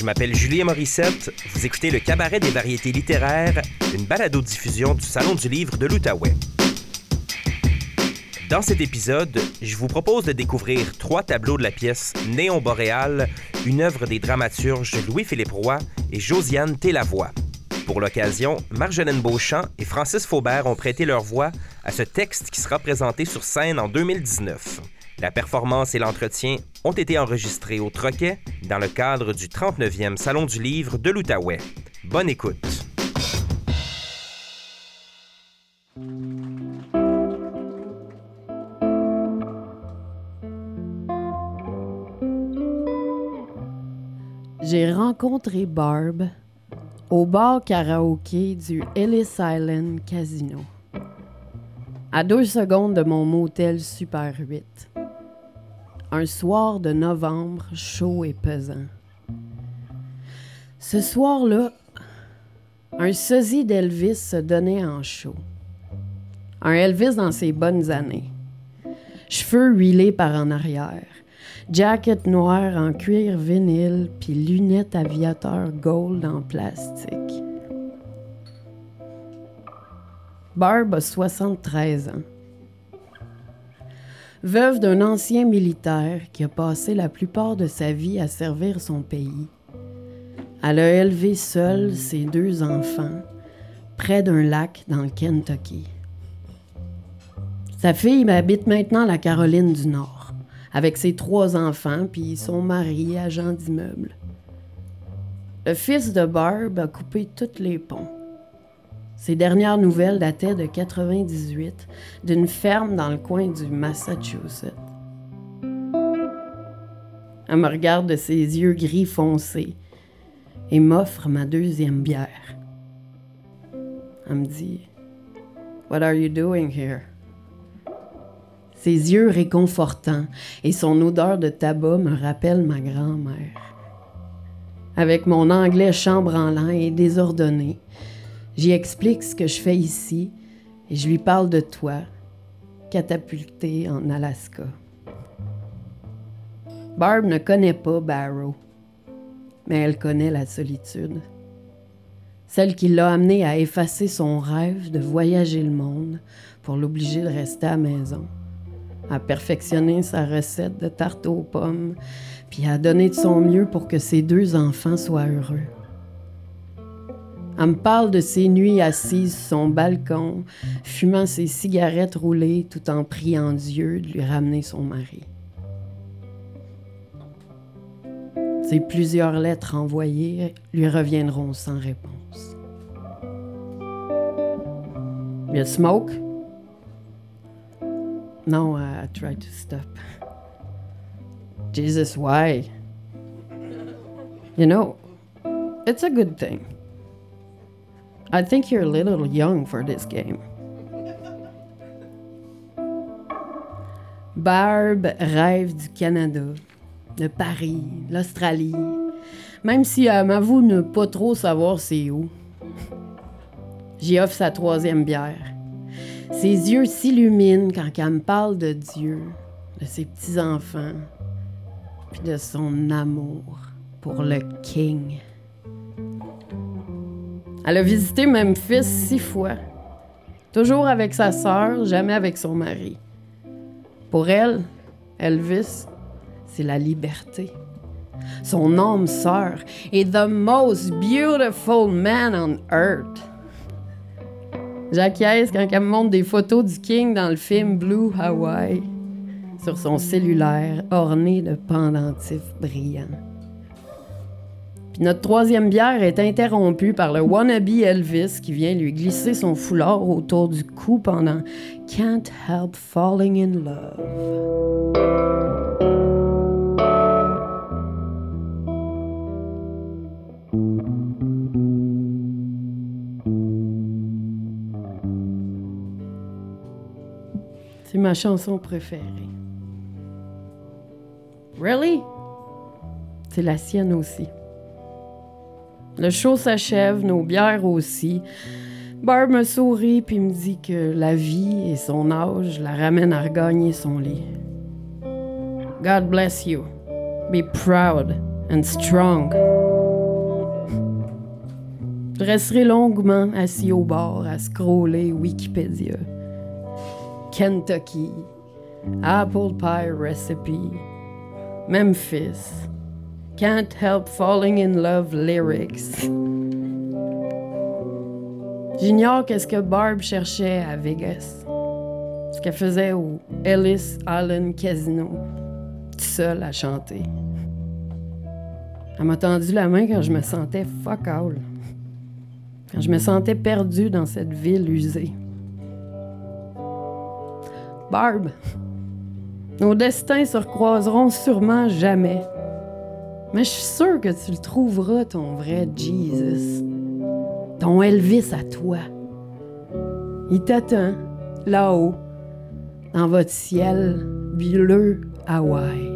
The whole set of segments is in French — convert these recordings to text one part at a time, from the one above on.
Je m'appelle Julie Morissette. Vous écoutez le Cabaret des variétés littéraires, une balado-diffusion du Salon du livre de l'Outaouais. Dans cet épisode, je vous propose de découvrir trois tableaux de la pièce Néon boréal, une œuvre des dramaturges Louis-Philippe Roy et Josiane Télavoie. Pour l'occasion, Marjolaine Beauchamp et Francis Faubert ont prêté leur voix à ce texte qui sera présenté sur scène en 2019. La performance et l'entretien ont été enregistrés au Troquet dans le cadre du 39e Salon du livre de l'Outaouais. Bonne écoute. J'ai rencontré Barb au bar karaoké du Ellis Island Casino. À deux secondes de mon motel Super 8 un soir de novembre chaud et pesant. Ce soir-là, un sosie d'Elvis se donnait en chaud. Un Elvis dans ses bonnes années. Cheveux huilés par en arrière, jacket noir en cuir vinyle, puis lunettes aviateur gold en plastique. Barb a 73 ans. Veuve d'un ancien militaire qui a passé la plupart de sa vie à servir son pays, elle a élevé seule ses deux enfants près d'un lac dans le Kentucky. Sa fille habite maintenant la Caroline du Nord, avec ses trois enfants puis son mari, agent d'immeuble. Le fils de Barb a coupé tous les ponts. Ces dernières nouvelles dataient de 98, d'une ferme dans le coin du Massachusetts. Elle me regarde de ses yeux gris foncés et m'offre ma deuxième bière. Elle me dit What are you doing here? Ses yeux réconfortants et son odeur de tabac me rappellent ma grand-mère. Avec mon anglais chambranlant et désordonné, J'y explique ce que je fais ici et je lui parle de toi, catapulté en Alaska. Barb ne connaît pas Barrow, mais elle connaît la solitude. Celle qui l'a amené à effacer son rêve de voyager le monde pour l'obliger de rester à la maison, à perfectionner sa recette de tarte aux pommes, puis à donner de son mieux pour que ses deux enfants soient heureux. Elle me parle de ses nuits assises sur son balcon, fumant ses cigarettes roulées tout en priant Dieu de lui ramener son mari. Ses plusieurs lettres envoyées lui reviendront sans réponse. You smoke? No, I tried to stop. Jesus, why? You know, it's a good thing. I think you're a little young for this game. Barb rêve du Canada, de Paris, l'Australie, même si elle m'avoue ne pas trop savoir c'est où. J'y offre sa troisième bière. Ses yeux s'illuminent quand elle me parle de Dieu, de ses petits-enfants, puis de son amour pour le King. Elle a visité Memphis six fois. Toujours avec sa sœur, jamais avec son mari. Pour elle, Elvis, c'est la liberté. Son âme sœur est the most beautiful man on earth. J'acquiesce quand elle me montre des photos du King dans le film Blue Hawaii sur son cellulaire orné de pendentifs brillants notre troisième bière est interrompue par le wannabe Elvis qui vient lui glisser son foulard autour du cou pendant Can't Help Falling in Love. C'est ma chanson préférée. Really? C'est la sienne aussi. Le show s'achève, nos bières aussi. Barb me sourit puis me dit que la vie et son âge la ramènent à regagner son lit. God bless you. Be proud and strong. Je resterai longuement assis au bord à scroller Wikipédia. Kentucky, Apple Pie Recipe, Memphis, Can't Help Falling in Love Lyrics. J'ignore qu'est-ce que Barb cherchait à Vegas. Ce qu'elle faisait au Ellis Island Casino, seule à chanter. Elle m'a tendu la main quand je me sentais fuck all. Quand je me sentais perdue dans cette ville usée. Barb, nos destins se recroiseront sûrement jamais. Mais je suis sûre que tu le trouveras, ton vrai Jesus. Ton Elvis à toi. Il t'attend, là-haut, dans votre ciel bleu Hawaï.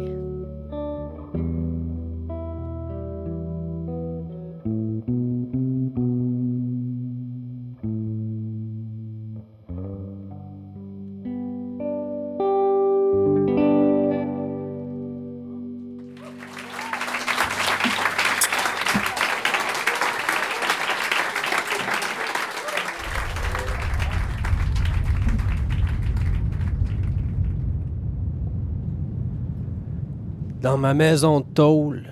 Dans ma maison de tôle,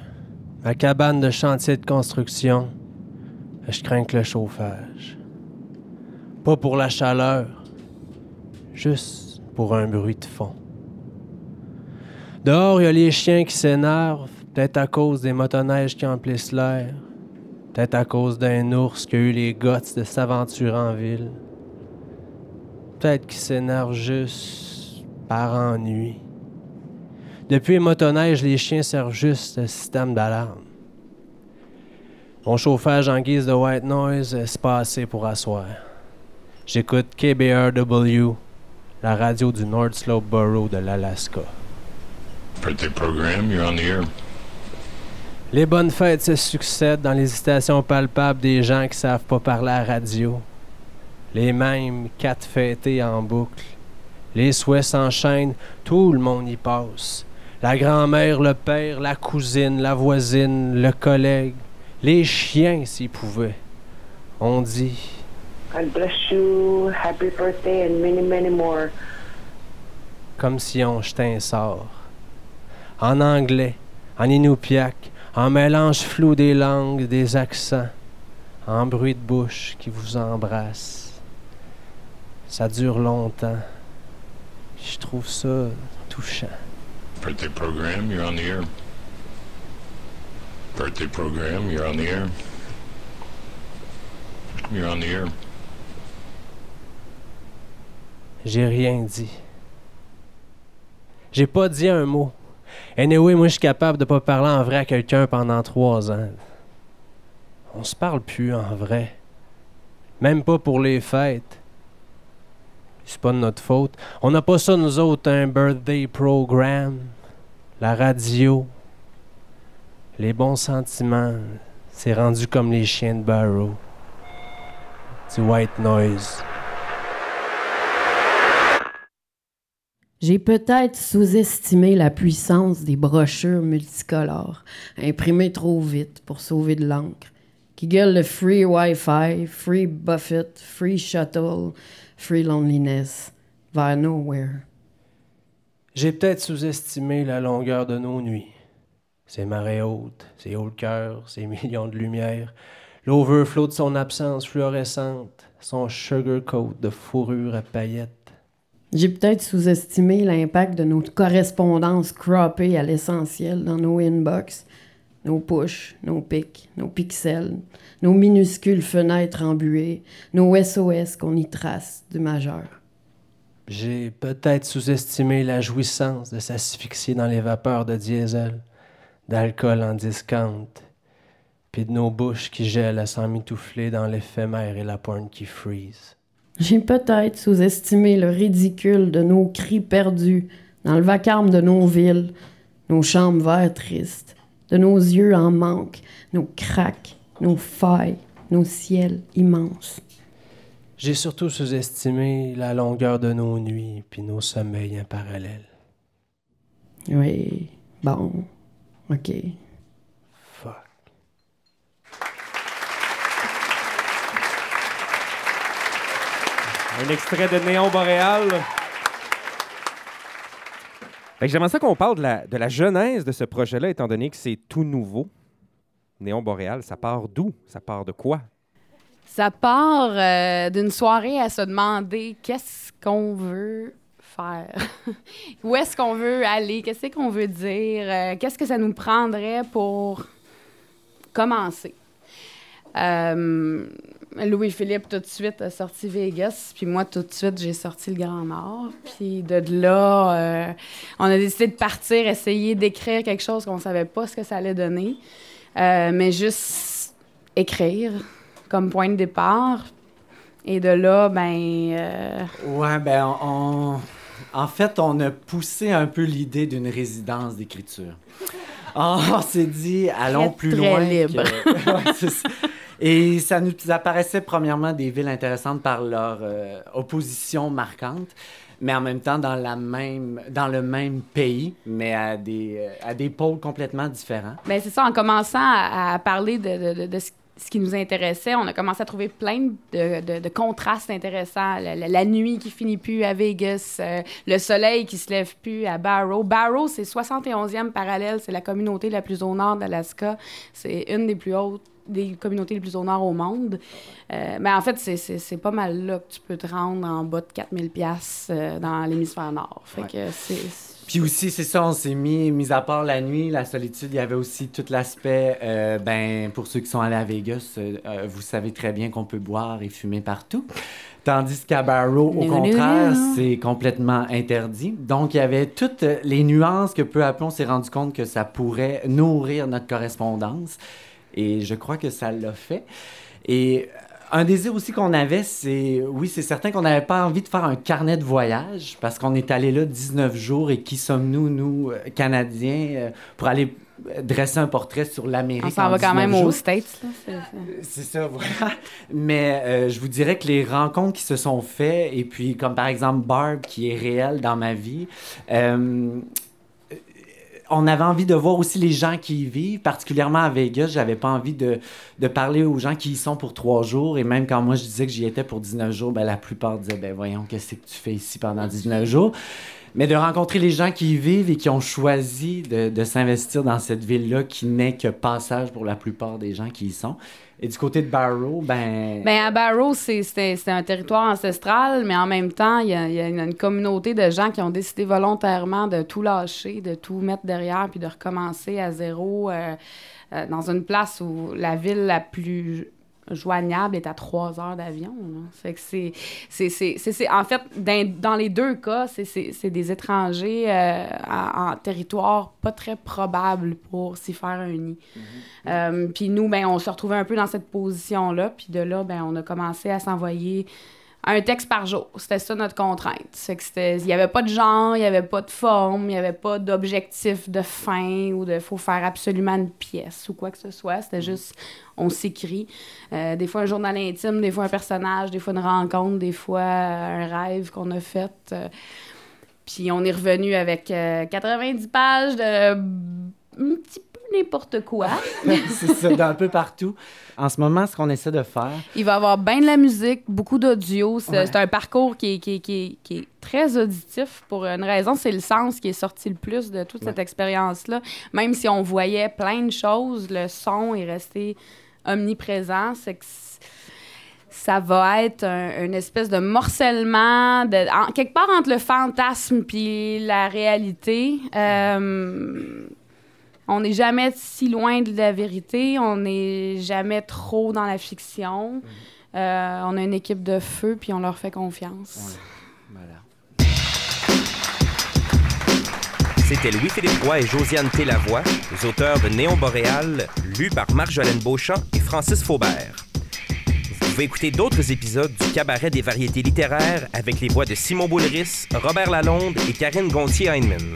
ma cabane de chantier de construction, je crains que le chauffage. Pas pour la chaleur, juste pour un bruit de fond. Dehors, il y a les chiens qui s'énervent, peut-être à cause des motoneiges qui emplissent l'air, peut-être à cause d'un ours qui a eu les guts de s'aventurer en ville, peut-être qu'ils s'énervent juste par ennui. Depuis les motoneiges, les chiens servent juste de système d'alarme. Mon chauffage en guise de white noise, c'est pas assez pour asseoir. J'écoute KBRW, la radio du North Slope Borough de l'Alaska. Birthday program, you're on the air. Les bonnes fêtes se succèdent dans l'hésitation palpable des gens qui savent pas parler à la radio. Les mêmes quatre fêtés en boucle. Les souhaits s'enchaînent, tout le monde y passe. La grand-mère, le père, la cousine, la voisine, le collègue, les chiens s'ils pouvaient. On dit God bless you. Happy birthday and many, many more. comme si on jetait un sort. En anglais, en inupiaq, en mélange flou des langues, des accents, en bruit de bouche qui vous embrasse. Ça dure longtemps. Je trouve ça touchant. Birthday program, you're on the air. Birthday program, you're on the air. You're on the air. J'ai rien dit. J'ai pas dit un mot. Anyway, moi, je suis capable de pas parler en vrai à quelqu'un pendant trois ans. On se parle plus en vrai. Même pas pour les fêtes. C'est pas de notre faute. On n'a pas ça, nous autres, un birthday program. La radio. Les bons sentiments. C'est rendu comme les chiens de Barrow. Du white noise. J'ai peut-être sous-estimé la puissance des brochures multicolores, imprimées trop vite pour sauver de l'encre, qui gueulent le free Wi-Fi, free Buffett, free shuttle, free loneliness, vers nowhere. J'ai peut-être sous-estimé la longueur de nos nuits. Ces marées hautes, ces hauts cœurs, ces millions de lumières, l'overflow de son absence fluorescente, son sugar coat de fourrure à paillettes. J'ai peut-être sous-estimé l'impact de nos correspondances croppées à l'essentiel dans nos inbox, nos push, nos pics, nos pixels, nos minuscules fenêtres embuées, nos SOS qu'on y trace du majeur. J'ai peut-être sous-estimé la jouissance de s'asphyxier dans les vapeurs de diesel, d'alcool en discount, puis de nos bouches qui gèlent à s'en mitoufler dans l'éphémère et la porn qui freeze. J'ai peut-être sous-estimé le ridicule de nos cris perdus dans le vacarme de nos villes, nos chambres verts tristes, de nos yeux en manque, nos craques, nos failles, nos ciels immenses. J'ai surtout sous-estimé la longueur de nos nuits puis nos sommeils en parallèle. Oui, bon, ok. Fuck. Un extrait de Néon Boréal. J'aimerais ça qu'on parle de la, de la genèse de ce projet-là, étant donné que c'est tout nouveau. Néon Boréal, ça part d'où? Ça part de quoi? Ça part euh, d'une soirée à se demander qu'est-ce qu'on veut faire. Où est-ce qu'on veut aller? Qu'est-ce qu'on veut dire? Euh, qu'est-ce que ça nous prendrait pour commencer? Euh, Louis-Philippe, tout de suite, a sorti Vegas. Puis moi, tout de suite, j'ai sorti le Grand Nord. Puis de là, euh, on a décidé de partir, essayer d'écrire quelque chose qu'on savait pas ce que ça allait donner. Euh, mais juste écrire comme point de départ. Et de là, ben... euh, Ouais, ben, on, en fait, on a poussé un peu l'idée d'une résidence d'écriture. On, s'est dit, allons Très, plus très loin. libre. que-. Et ça nous apparaissait premièrement des villes intéressantes par leur euh, opposition marquante, mais en même temps dans, le même pays, mais à des, euh, à des pôles complètement différents. Ben, c'est ça, en commençant à, parler de, ce qui nous intéressait, on a commencé à trouver plein de, contrastes intéressants. La nuit qui finit plus à Vegas, euh, le soleil qui se lève plus à Barrow. Barrow, c'est 71e parallèle, c'est la communauté la plus au nord d'Alaska. C'est une des plus hautes des communautés les plus au nord au monde. Euh, mais en fait, c'est- pas mal là que tu peux te rendre en bas de 4000 pièces dans l'hémisphère nord. Fait Ouais. que c'est... Puis aussi, c'est ça, on s'est mis, mis à part la nuit, la solitude, il y avait aussi tout l'aspect, euh, ben, pour ceux qui sont allés à Vegas, euh, euh, vous savez très bien qu'on peut boire et fumer partout. Tandis qu'à Barrow, au contraire, c'est complètement interdit. Donc, il y avait toutes les nuances que peu à peu, on s'est rendu compte que ça pourrait nourrir notre correspondance. Et je crois que ça l'a fait. Et un désir aussi qu'on avait, c'est, oui, c'est certain qu'on n'avait pas envie de faire un carnet de voyage parce qu'on est allé là 19 jours et qui sommes-nous, nous, euh, Canadiens, euh, pour aller dresser un portrait sur l'Amérique. On s'en en va quand 19 même aux. States. Là. C'est- ça, voilà. Mais euh, je vous dirais que les rencontres qui se sont faites, et puis comme par exemple Barb, qui est réelle dans ma vie, euh, on avait envie de voir aussi les gens qui y vivent, particulièrement à Vegas. J'avais pas envie de, parler aux gens qui y sont pour trois jours. Et même quand moi je disais que j'y étais pour 19 jours, ben, la plupart disaient Ben voyons, qu'est-ce que tu fais ici pendant 19 jours? Mais de rencontrer les gens qui y vivent et qui ont choisi de, de s'investir dans cette ville-là qui n'est que passage pour la plupart des gens qui y sont. Et du côté de Barrow, ben... Ben, à Barrow, c'est- un territoire ancestral, mais en même temps, il y, a, y a une, une communauté de gens qui ont décidé volontairement de tout lâcher, de tout mettre derrière, puis de recommencer à zéro euh, euh, dans une place où la ville la plus joignable est à trois heures d'avion. Fait que c'est... c'est- En fait, dans, dans les deux cas, c'est- des étrangers euh, en, en territoire pas très probable pour s'y faire un nid. Euh, puis nous, ben, on se retrouvait un peu dans cette position-là. Puis de là, ben, on a commencé à s'envoyer un texte par jour. C'était ça notre contrainte. C'est que c'était, il n'y avait pas de genre, il n'y avait pas de forme, il n'y avait pas d'objectif de fin ou de faut faire absolument une pièce ou quoi que ce soit. C'était juste, on s'écrit. Euh, des fois un journal intime, des fois un personnage, des fois une rencontre, des fois euh, un rêve qu'on a fait. euh. puis on est revenu avec euh, 90 pages de un petit peu n'importe quoi. c'est ça, d'un peu partout. En ce moment, ce qu'on essaie de faire, Il va y avoir bien de la musique, beaucoup d'audio. C'est Ouais. un parcours qui est, qui, est- qui est- qui est très auditif pour une raison. C'est le sens qui est sorti le plus de toute cette expérience-là. Même si on voyait plein de choses, le son est resté omniprésent. C'est que ça va être un- une espèce de morcellement, de, en- quelque part entre le fantasme puis la réalité. Euh, on n'est jamais si loin de la vérité, on n'est jamais trop dans la fiction. Euh, on a une équipe de feu, puis on leur fait confiance. voilà. C'était Louis-Philippe Roy et Josiane Télavoie, les auteurs de Néon Boréal, lus par Marjolaine Beauchamp et Francis Faubert. Vous pouvez écouter d'autres épisodes du Cabaret des variétés littéraires avec les voix de Simon Boulris, Robert Lalonde et Karine Gontier-Heinemann.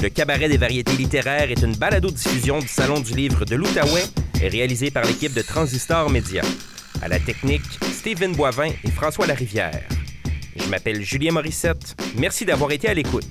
Le Cabaret des variétés littéraires est une balado-diffusion du Salon du livre de l'Outaouais et réalisée par l'équipe de Transistor Média. À la technique, Stephen Boivin et François Larivière. Je m'appelle Julien Morissette. Merci d'avoir été à l'écoute.